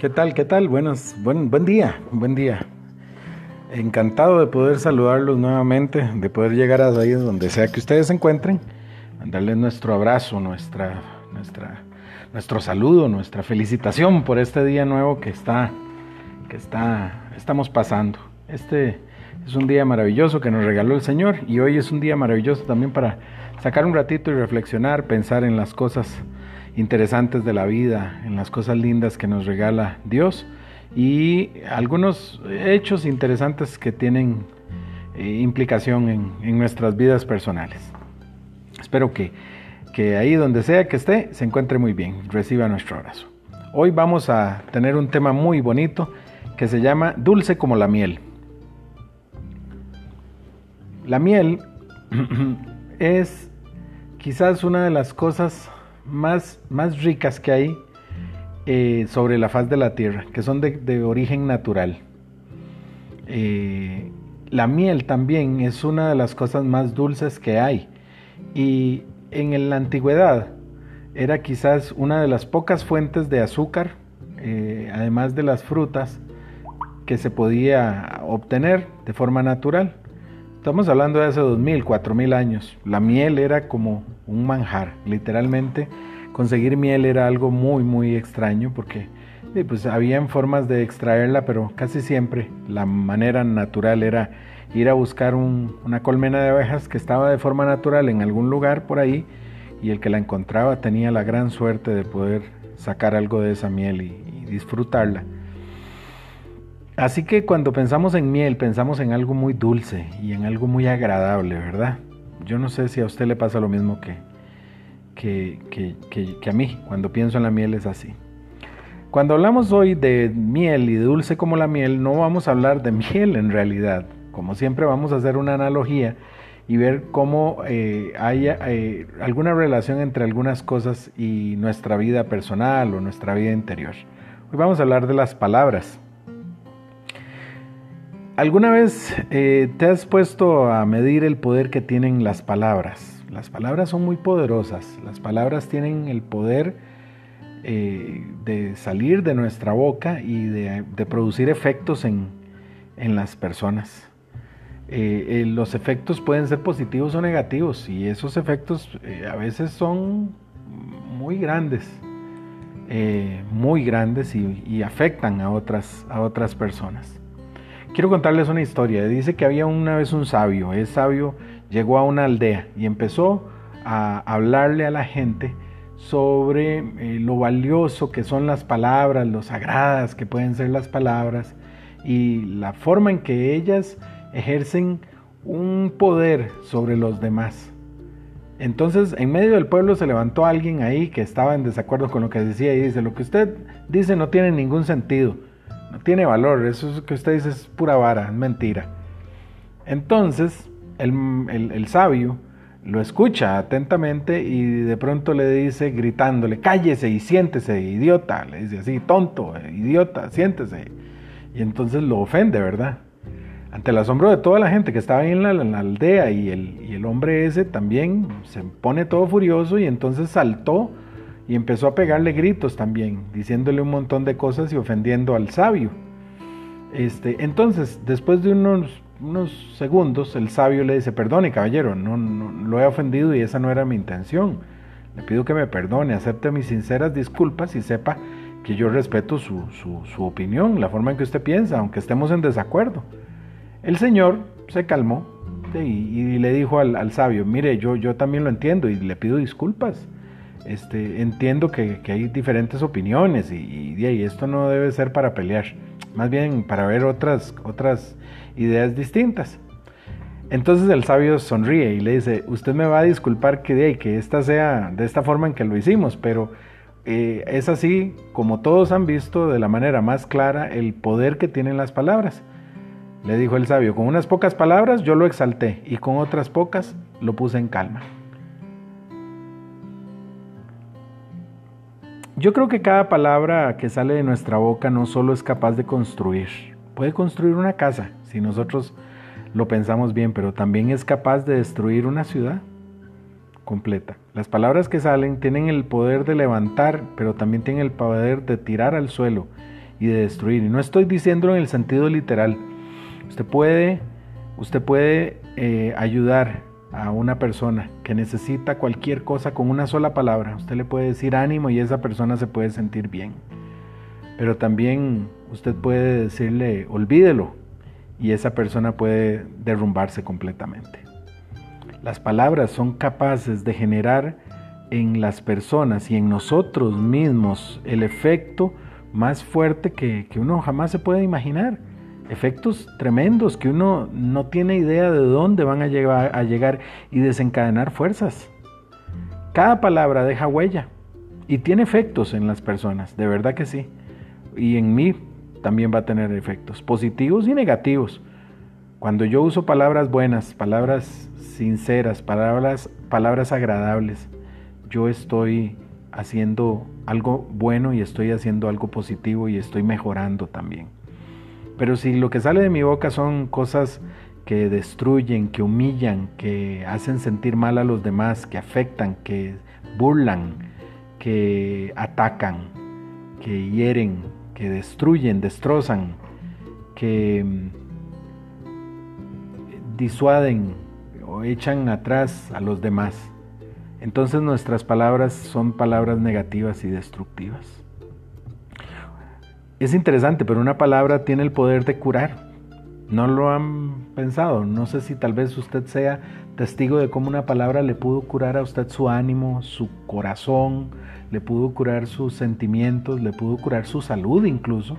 ¿Qué tal? ¿Qué tal? Buenos, buen, buen día, buen día. Encantado de poder saludarlos nuevamente, de poder llegar a ahí donde sea que ustedes se encuentren, darles nuestro abrazo, nuestra, nuestra, nuestro saludo, nuestra felicitación por este día nuevo que está, que está, estamos pasando. Este es un día maravilloso que nos regaló el Señor y hoy es un día maravilloso también para sacar un ratito y reflexionar, pensar en las cosas interesantes de la vida, en las cosas lindas que nos regala Dios y algunos hechos interesantes que tienen eh, implicación en, nuestras vidas personales. Espero que, que ahí donde sea que esté se encuentre muy bien, reciba nuestro abrazo. Hoy vamos a tener un tema muy bonito que se llama Dulce como la miel. La miel es quizás una de las cosas más, más ricas que hay eh, sobre la faz de la tierra, que son de, origen natural. Eh, la miel también es una de las cosas más dulces que hay. Y en la antigüedad era quizás una de las pocas fuentes de azúcar, eh, además de las frutas, que se podía obtener de forma natural. Estamos hablando de hace 2.000, 4.000 años. La miel era como un manjar, literalmente. Conseguir miel era algo muy, muy extraño porque pues habían formas de extraerla, pero casi siempre la manera natural era ir a buscar una colmena de abejas que estaba de forma natural en algún lugar por ahí y el que la encontraba tenía la gran suerte de poder sacar algo de esa miel y disfrutarla. Así que cuando pensamos en miel, pensamos en algo muy dulce y en algo muy agradable, ¿verdad? Yo no sé si a usted le pasa lo mismo que, que, que, a mí, cuando pienso en la miel es así. Cuando hablamos hoy de miel y dulce como la miel, no vamos a hablar de miel en realidad. Como siempre vamos a hacer una analogía y ver cómo eh, hay eh, alguna relación entre algunas cosas y nuestra vida personal o nuestra vida interior. Hoy vamos a hablar de las palabras. ¿Alguna vez eh, te has puesto a medir el poder que tienen las palabras? Las palabras son muy poderosas. Las palabras tienen el poder eh, de salir de nuestra boca y de, producir efectos en, las personas. Eh, los efectos pueden ser positivos o negativos y esos efectos a veces son muy grandes, muy grandes y, y afectan a otras, a otras personas. Quiero contarles una historia. Dice que había una vez un sabio. Ese sabio llegó a una aldea y empezó a hablarle a la gente sobre eh, lo valioso que son las palabras, lo sagradas que pueden ser las palabras y la forma en que ellas ejercen un poder sobre los demás. Entonces, en medio del pueblo se levantó alguien ahí que estaba en desacuerdo con lo que decía y dice, lo que usted dice no tiene ningún sentido no tiene valor, eso que usted dice es pura vara, es mentira. Entonces, el, sabio lo escucha atentamente y de pronto le dice gritándole, cállese y siéntese, idiota, le dice así, tonto, idiota, siéntese. Y entonces lo ofende, ¿verdad? Ante el asombro de toda la gente que estaba en la, en la aldea y el, y el hombre ese también se pone todo furioso y entonces saltó y empezó a pegarle gritos también, diciéndole un montón de cosas y ofendiendo al sabio. Este, entonces, después de unos, unos segundos, el sabio le dice, perdone caballero, no, lo he ofendido y esa no era mi intención. Le pido que me perdone, acepte mis sinceras disculpas y sepa que yo respeto su, su, opinión, la forma en que usted piensa, aunque estemos en desacuerdo. El señor se calmó y, le dijo al, al, sabio, mire, yo, yo también lo entiendo y le pido disculpas. Este, entiendo que, hay diferentes opiniones y, y, esto no debe ser para pelear, más bien para ver otras, ideas distintas. Entonces el sabio sonríe y le dice, usted me va a disculpar que, que esta sea de esta forma en que lo hicimos, pero eh, es así como todos han visto de la manera más clara el poder que tienen las palabras. Le dijo el sabio, con unas pocas palabras yo lo exalté y con otras pocas lo puse en calma. Yo creo que cada palabra que sale de nuestra boca no solo es capaz de construir, puede construir una casa si nosotros lo pensamos bien, pero también es capaz de destruir una ciudad completa. Las palabras que salen tienen el poder de levantar, pero también tienen el poder de tirar al suelo y de destruir. Y no estoy diciéndolo en el sentido literal. Usted puede, usted puede eh, ayudar a una persona que necesita cualquier cosa con una sola palabra. Usted le puede decir ánimo y esa persona se puede sentir bien. Pero también usted puede decirle olvídelo y esa persona puede derrumbarse completamente. Las palabras son capaces de generar en las personas y en nosotros mismos el efecto más fuerte que, uno jamás se puede imaginar. Efectos tremendos que uno no tiene idea de dónde van a llegar, a llegar y desencadenar fuerzas. Cada palabra deja huella y tiene efectos en las personas, de verdad que sí. Y en mí también va a tener efectos positivos y negativos. Cuando yo uso palabras buenas, palabras sinceras, palabras, palabras agradables, yo estoy haciendo algo bueno y estoy haciendo algo positivo y estoy mejorando también. Pero si lo que sale de mi boca son cosas que destruyen, que humillan, que hacen sentir mal a los demás, que afectan, que burlan, que atacan, que hieren, que destruyen, destrozan, que mm, disuaden o echan atrás a los demás, entonces nuestras palabras son palabras negativas y destructivas. Es interesante, pero una palabra tiene el poder de curar. No lo han pensado. No sé si tal vez usted sea testigo de cómo una palabra le pudo curar a usted su ánimo, su corazón, le pudo curar sus sentimientos, le pudo curar su salud incluso.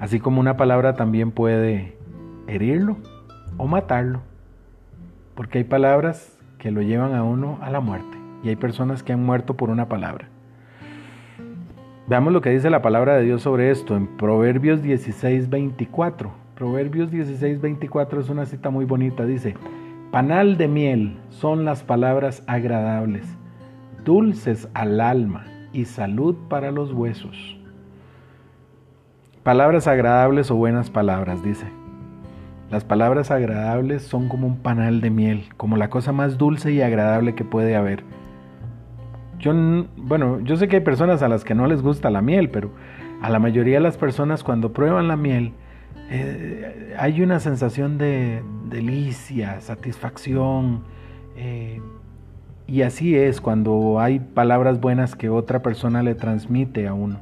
Así como una palabra también puede herirlo o matarlo. Porque hay palabras que lo llevan a uno a la muerte. Y hay personas que han muerto por una palabra. Veamos lo que dice la palabra de Dios sobre esto en Proverbios 16, 24. Proverbios 16, 24 es una cita muy bonita. Dice, panal de miel son las palabras agradables, dulces al alma y salud para los huesos. Palabras agradables o buenas palabras, dice. Las palabras agradables son como un panal de miel, como la cosa más dulce y agradable que puede haber. Yo, bueno, yo sé que hay personas a las que no les gusta la miel, pero a la mayoría de las personas cuando prueban la miel eh, hay una sensación de delicia, satisfacción. Eh, y así es cuando hay palabras buenas que otra persona le transmite a uno.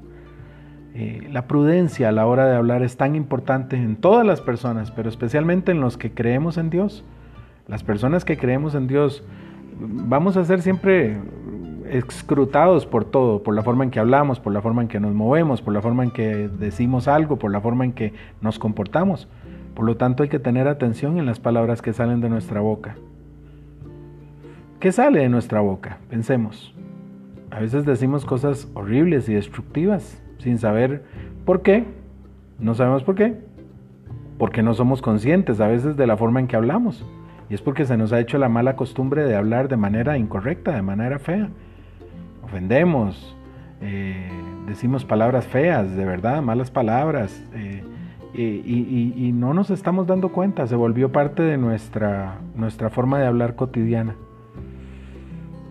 Eh, la prudencia a la hora de hablar es tan importante en todas las personas, pero especialmente en los que creemos en Dios. Las personas que creemos en Dios vamos a ser siempre escrutados por todo, por la forma en que hablamos, por la forma en que nos movemos, por la forma en que decimos algo, por la forma en que nos comportamos. Por lo tanto hay que tener atención en las palabras que salen de nuestra boca. ¿Qué sale de nuestra boca? Pensemos. A veces decimos cosas horribles y destructivas sin saber por qué. No sabemos por qué. Porque no somos conscientes a veces de la forma en que hablamos. Y es porque se nos ha hecho la mala costumbre de hablar de manera incorrecta, de manera fea. Ofendemos, eh, decimos palabras feas, de verdad, malas palabras. Eh, y, y, no nos estamos dando cuenta, se volvió parte de nuestra, nuestra forma de hablar cotidiana.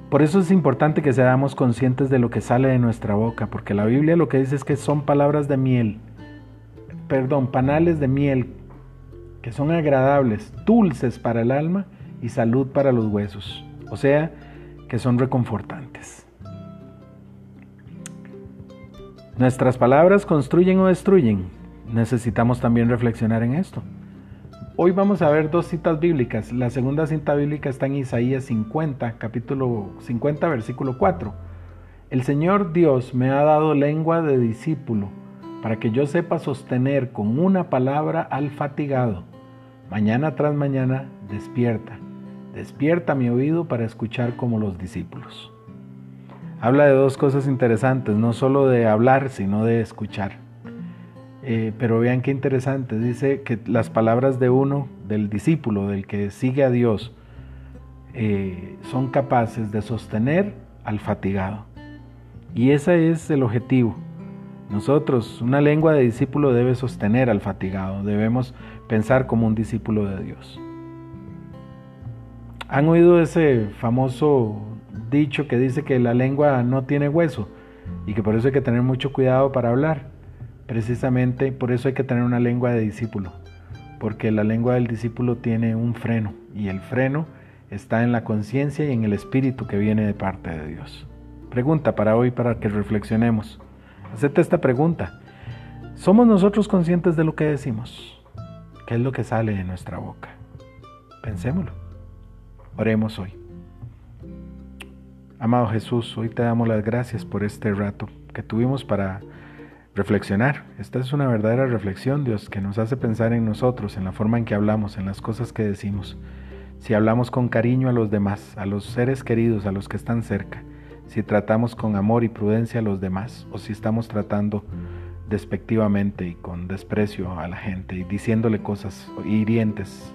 Por eso es importante que seamos conscientes de lo que sale de nuestra boca, porque la Biblia lo que dice es que son palabras de miel, perdón, panales de miel, que son agradables, dulces para el alma y salud para los huesos, o sea, que son reconfortantes. Nuestras palabras construyen o destruyen. Necesitamos también reflexionar en esto. Hoy vamos a ver dos citas bíblicas. La segunda cita bíblica está en Isaías 50, capítulo 50, versículo 4. El Señor Dios me ha dado lengua de discípulo para que yo sepa sostener con una palabra al fatigado. Mañana tras mañana despierta. Despierta mi oído para escuchar como los discípulos. Habla de dos cosas interesantes, no solo de hablar, sino de escuchar. Eh, pero vean qué interesante, dice que las palabras de uno, del discípulo, del que sigue a Dios, eh, son capaces de sostener al fatigado. Y ese es el objetivo. Nosotros, una lengua de discípulo debe sostener al fatigado, debemos pensar como un discípulo de Dios. ¿Han oído ese famoso dicho que dice que la lengua no tiene hueso y que por eso hay que tener mucho cuidado para hablar? Precisamente por eso hay que tener una lengua de discípulo, porque la lengua del discípulo tiene un freno y el freno está en la conciencia y en el espíritu que viene de parte de Dios. Pregunta para hoy para que reflexionemos. Hacete esta pregunta. ¿Somos nosotros conscientes de lo que decimos? ¿Qué es lo que sale de nuestra boca? Pensémoslo. Oremos hoy. Amado Jesús, hoy te damos las gracias por este rato que tuvimos para reflexionar. Esta es una verdadera reflexión, Dios, que nos hace pensar en nosotros, en la forma en que hablamos, en las cosas que decimos. Si hablamos con cariño a los demás, a los seres queridos, a los que están cerca, si tratamos con amor y prudencia a los demás, o si estamos tratando despectivamente y con desprecio a la gente y diciéndole cosas hirientes.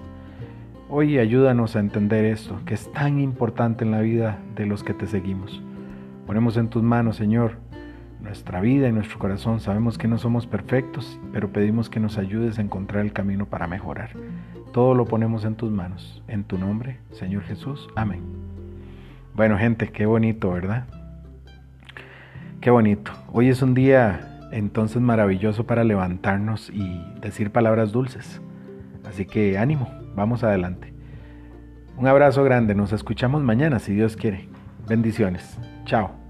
Hoy ayúdanos a entender esto, que es tan importante en la vida de los que te seguimos. Ponemos en tus manos, Señor, nuestra vida y nuestro corazón. Sabemos que no somos perfectos, pero pedimos que nos ayudes a encontrar el camino para mejorar. Todo lo ponemos en tus manos. En tu nombre, Señor Jesús. Amén. Bueno, gente, qué bonito, ¿verdad? Qué bonito. Hoy es un día entonces maravilloso para levantarnos y decir palabras dulces. Así que ánimo, vamos adelante. Un abrazo grande, nos escuchamos mañana si Dios quiere. Bendiciones. Chao.